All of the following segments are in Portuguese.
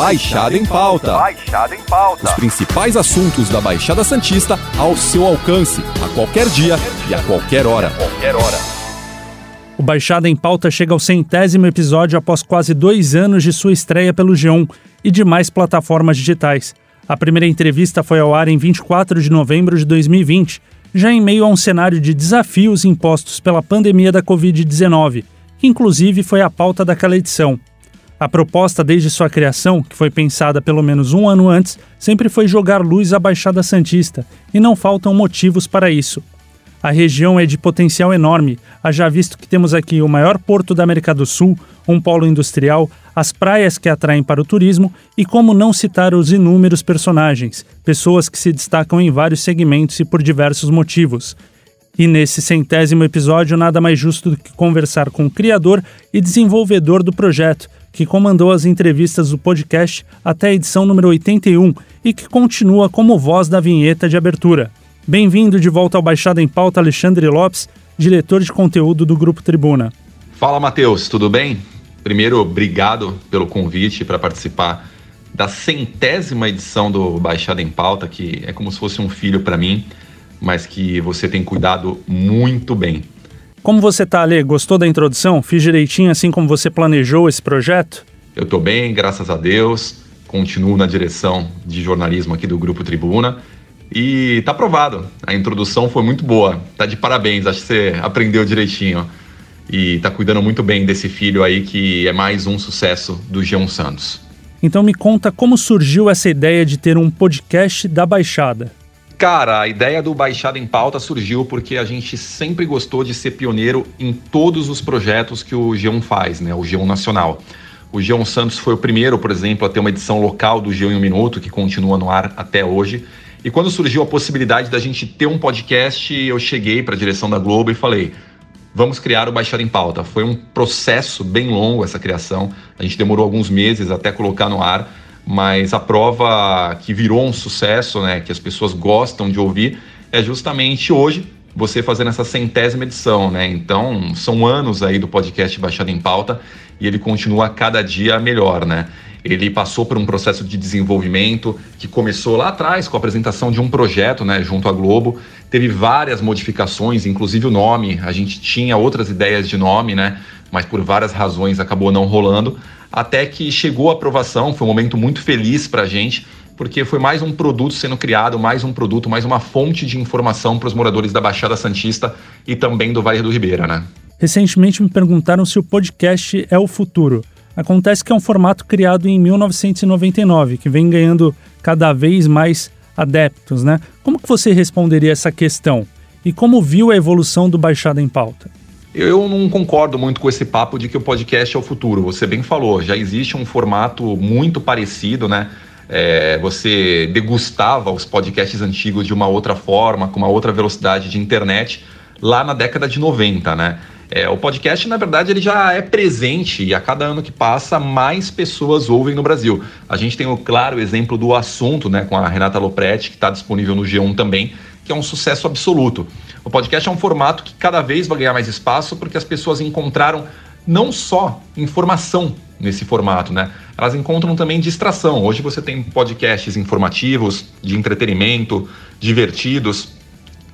Baixada em Pauta. Baixada em Pauta. Os principais assuntos da Baixada Santista ao seu alcance, a qualquer dia e a qualquer hora. Qualquer hora. O Baixada em Pauta chega ao centésimo episódio após quase dois anos de sua estreia pelo G1 e demais plataformas digitais. A primeira entrevista foi ao ar em 24 de novembro de 2020, já em meio a um cenário de desafios impostos pela pandemia da Covid-19, que inclusive foi a pauta daquela edição. A proposta desde sua criação, que foi pensada pelo menos um ano antes, sempre foi jogar luz à Baixada Santista, e não faltam motivos para isso. A região é de potencial enorme, haja visto que temos aqui o maior porto da América do Sul, um polo industrial, as praias que atraem para o turismo e como não citar os inúmeros personagens, pessoas que se destacam em vários segmentos e por diversos motivos. E nesse centésimo episódio, nada mais justo do que conversar com o criador e desenvolvedor do projeto, que comandou as entrevistas do podcast até a edição número 81 e que continua como voz da vinheta de abertura. Bem-vindo de volta ao Baixada em Pauta, Alexandre Lopes, diretor de conteúdo do Grupo Tribuna. Fala, Matheus, tudo bem? Primeiro, obrigado pelo convite para participar da centésima edição do Baixada em Pauta, que é como se fosse um filho para mim, mas que você tem cuidado muito bem. Como você tá, Ale? Gostou da introdução? Fiz direitinho assim como você planejou esse projeto? Eu estou bem, graças a Deus. Continuo na direção de jornalismo aqui do Grupo Tribuna. E tá aprovado. A introdução foi muito boa. Tá de parabéns, acho que você aprendeu direitinho. E tá cuidando muito bem desse filho aí que é mais um sucesso do G1 Santos. Então me conta como surgiu essa ideia de ter um podcast da Baixada. Cara, a ideia do Baixada em Pauta surgiu porque a gente sempre gostou de ser pioneiro em todos os projetos que o G1 faz, né? O G1 Nacional. O G1 Santos foi o primeiro, por exemplo, a ter uma edição local do G1 em um Minuto, que continua no ar até hoje. E quando surgiu a possibilidade da gente ter um podcast, eu cheguei para a direção da Globo e falei: vamos criar o Baixada em Pauta. Foi um processo bem longo essa criação, a gente demorou alguns meses até colocar no ar mas a prova que virou um sucesso, né, que as pessoas gostam de ouvir, é justamente hoje você fazendo essa centésima edição, né? Então, são anos aí do podcast Baixada em Pauta e ele continua cada dia melhor, né? Ele passou por um processo de desenvolvimento que começou lá atrás com a apresentação de um projeto, né, junto à Globo. Teve várias modificações, inclusive o nome. A gente tinha outras ideias de nome, né, mas por várias razões acabou não rolando até que chegou a aprovação. Foi um momento muito feliz para a gente, porque foi mais um produto sendo criado, mais um produto, mais uma fonte de informação para os moradores da Baixada Santista e também do Vale do Ribeira, né? Recentemente me perguntaram se o podcast é o futuro. Acontece que é um formato criado em 1999, que vem ganhando cada vez mais adeptos, né? Como que você responderia essa questão? E como viu a evolução do Baixada em Pauta? Eu não concordo muito com esse papo de que o podcast é o futuro. Você bem falou, já existe um formato muito parecido, né? É, você degustava os podcasts antigos de uma outra forma, com uma outra velocidade de internet, lá na década de 90, né? É, o podcast, na verdade, ele já é presente e a cada ano que passa, mais pessoas ouvem no Brasil. A gente tem o claro exemplo do assunto, né, com a Renata Lopretti, que está disponível no G1 também, que é um sucesso absoluto. O podcast é um formato que cada vez vai ganhar mais espaço porque as pessoas encontraram não só informação nesse formato, né? Elas encontram também distração. Hoje você tem podcasts informativos, de entretenimento, divertidos.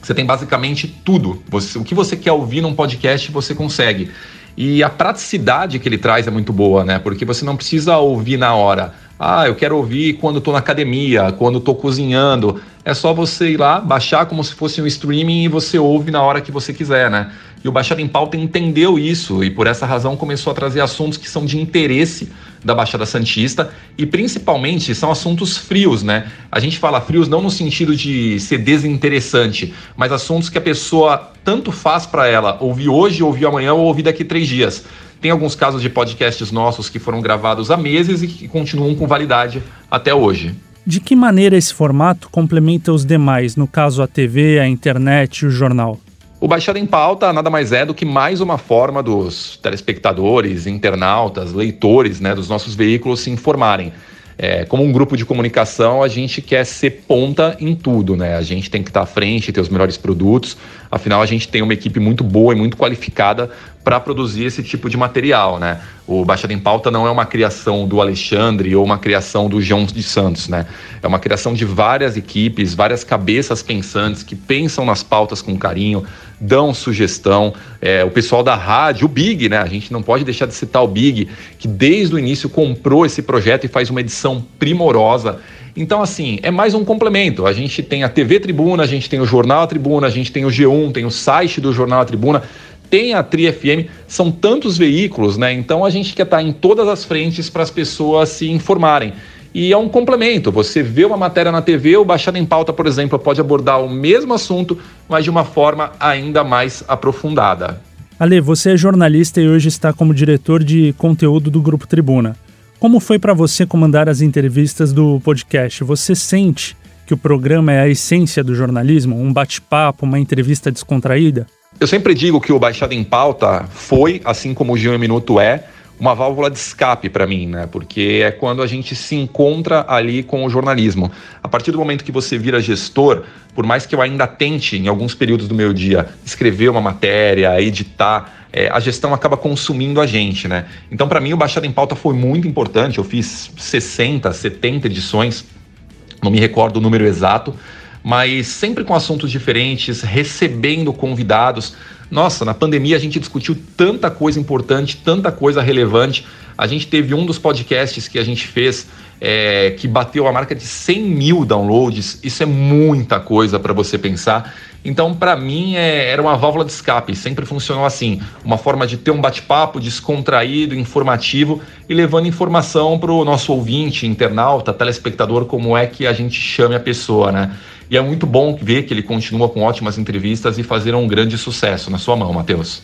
Você tem basicamente tudo. Você, o que você quer ouvir num podcast, você consegue. E a praticidade que ele traz é muito boa, né? Porque você não precisa ouvir na hora. Ah, eu quero ouvir quando estou na academia, quando estou cozinhando. É só você ir lá, baixar como se fosse um streaming e você ouve na hora que você quiser, né? E o Baixada em Pauta entendeu isso e por essa razão começou a trazer assuntos que são de interesse da Baixada Santista e principalmente são assuntos frios, né? A gente fala frios não no sentido de ser desinteressante, mas assuntos que a pessoa tanto faz para ela ouvir hoje, ouvir amanhã ou ouvir daqui três dias. Tem alguns casos de podcasts nossos que foram gravados há meses e que continuam com validade até hoje. De que maneira esse formato complementa os demais, no caso a TV, a internet e o jornal? O Baixada em Pauta nada mais é do que mais uma forma dos telespectadores, internautas, leitores né, dos nossos veículos se informarem. É, como um grupo de comunicação, a gente quer ser ponta em tudo, né? A gente tem que estar à frente, ter os melhores produtos. Afinal, a gente tem uma equipe muito boa e muito qualificada para produzir esse tipo de material, né? O Baixada em Pauta não é uma criação do Alexandre ou uma criação do João de Santos, né? É uma criação de várias equipes, várias cabeças pensantes que pensam nas pautas com carinho, dão sugestão. É, o pessoal da rádio, o Big, né? A gente não pode deixar de citar o Big, que desde o início comprou esse projeto e faz uma edição primorosa. Então, assim, é mais um complemento. A gente tem a TV Tribuna, a gente tem o Jornal Tribuna, a gente tem o G1, tem o site do Jornal Tribuna tem a Tri FM, são tantos veículos, né? Então a gente quer estar em todas as frentes para as pessoas se informarem. E é um complemento. Você vê uma matéria na TV, o Baixada em Pauta, por exemplo, pode abordar o mesmo assunto, mas de uma forma ainda mais aprofundada. Ale, você é jornalista e hoje está como diretor de conteúdo do Grupo Tribuna. Como foi para você comandar as entrevistas do podcast? Você sente que o programa é a essência do jornalismo? Um bate-papo, uma entrevista descontraída? Eu sempre digo que o Baixada em Pauta foi, assim como o Gil Minuto é, uma válvula de escape para mim, né? Porque é quando a gente se encontra ali com o jornalismo. A partir do momento que você vira gestor, por mais que eu ainda tente, em alguns períodos do meu dia, escrever uma matéria, editar, é, a gestão acaba consumindo a gente, né? Então, para mim, o Baixada em Pauta foi muito importante. Eu fiz 60, 70 edições, não me recordo o número exato mas sempre com assuntos diferentes, recebendo convidados. Nossa, na pandemia a gente discutiu tanta coisa importante, tanta coisa relevante. A gente teve um dos podcasts que a gente fez é, que bateu a marca de 100 mil downloads. Isso é muita coisa para você pensar. Então, para mim, é, era uma válvula de escape, sempre funcionou assim: uma forma de ter um bate-papo descontraído, informativo e levando informação para o nosso ouvinte, internauta, telespectador, como é que a gente chame a pessoa, né? E é muito bom ver que ele continua com ótimas entrevistas e fazer um grande sucesso na sua mão, Matheus.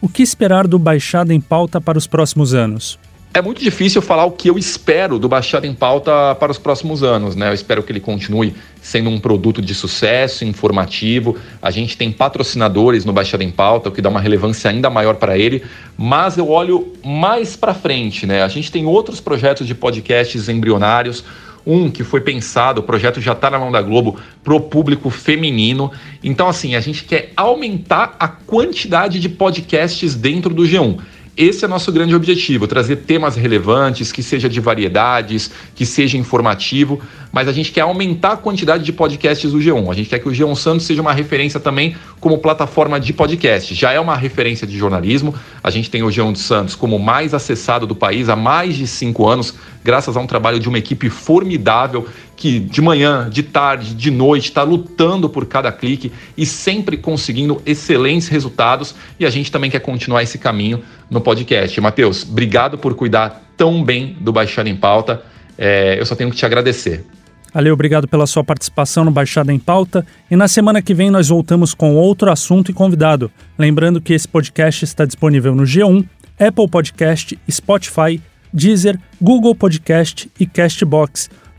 O que esperar do Baixada em Pauta para os próximos anos? É muito difícil falar o que eu espero do Baixada em Pauta para os próximos anos, né? Eu espero que ele continue sendo um produto de sucesso, informativo. A gente tem patrocinadores no Baixada em Pauta, o que dá uma relevância ainda maior para ele, mas eu olho mais para frente, né? A gente tem outros projetos de podcasts embrionários, um que foi pensado, o projeto já está na mão da Globo, para o público feminino. Então, assim, a gente quer aumentar a quantidade de podcasts dentro do G1. Esse é nosso grande objetivo, trazer temas relevantes, que seja de variedades, que seja informativo, mas a gente quer aumentar a quantidade de podcasts do G1. A gente quer que o G1 Santos seja uma referência também como plataforma de podcast. Já é uma referência de jornalismo. A gente tem o G1 Santos como mais acessado do país há mais de cinco anos, graças a um trabalho de uma equipe formidável que de manhã, de tarde, de noite está lutando por cada clique e sempre conseguindo excelentes resultados. E a gente também quer continuar esse caminho no podcast. Matheus, obrigado por cuidar tão bem do Baixada em Pauta. É, eu só tenho que te agradecer. Ale, obrigado pela sua participação no Baixada em Pauta. E na semana que vem nós voltamos com outro assunto e convidado. Lembrando que esse podcast está disponível no G1, Apple Podcast, Spotify, Deezer, Google Podcast e Castbox.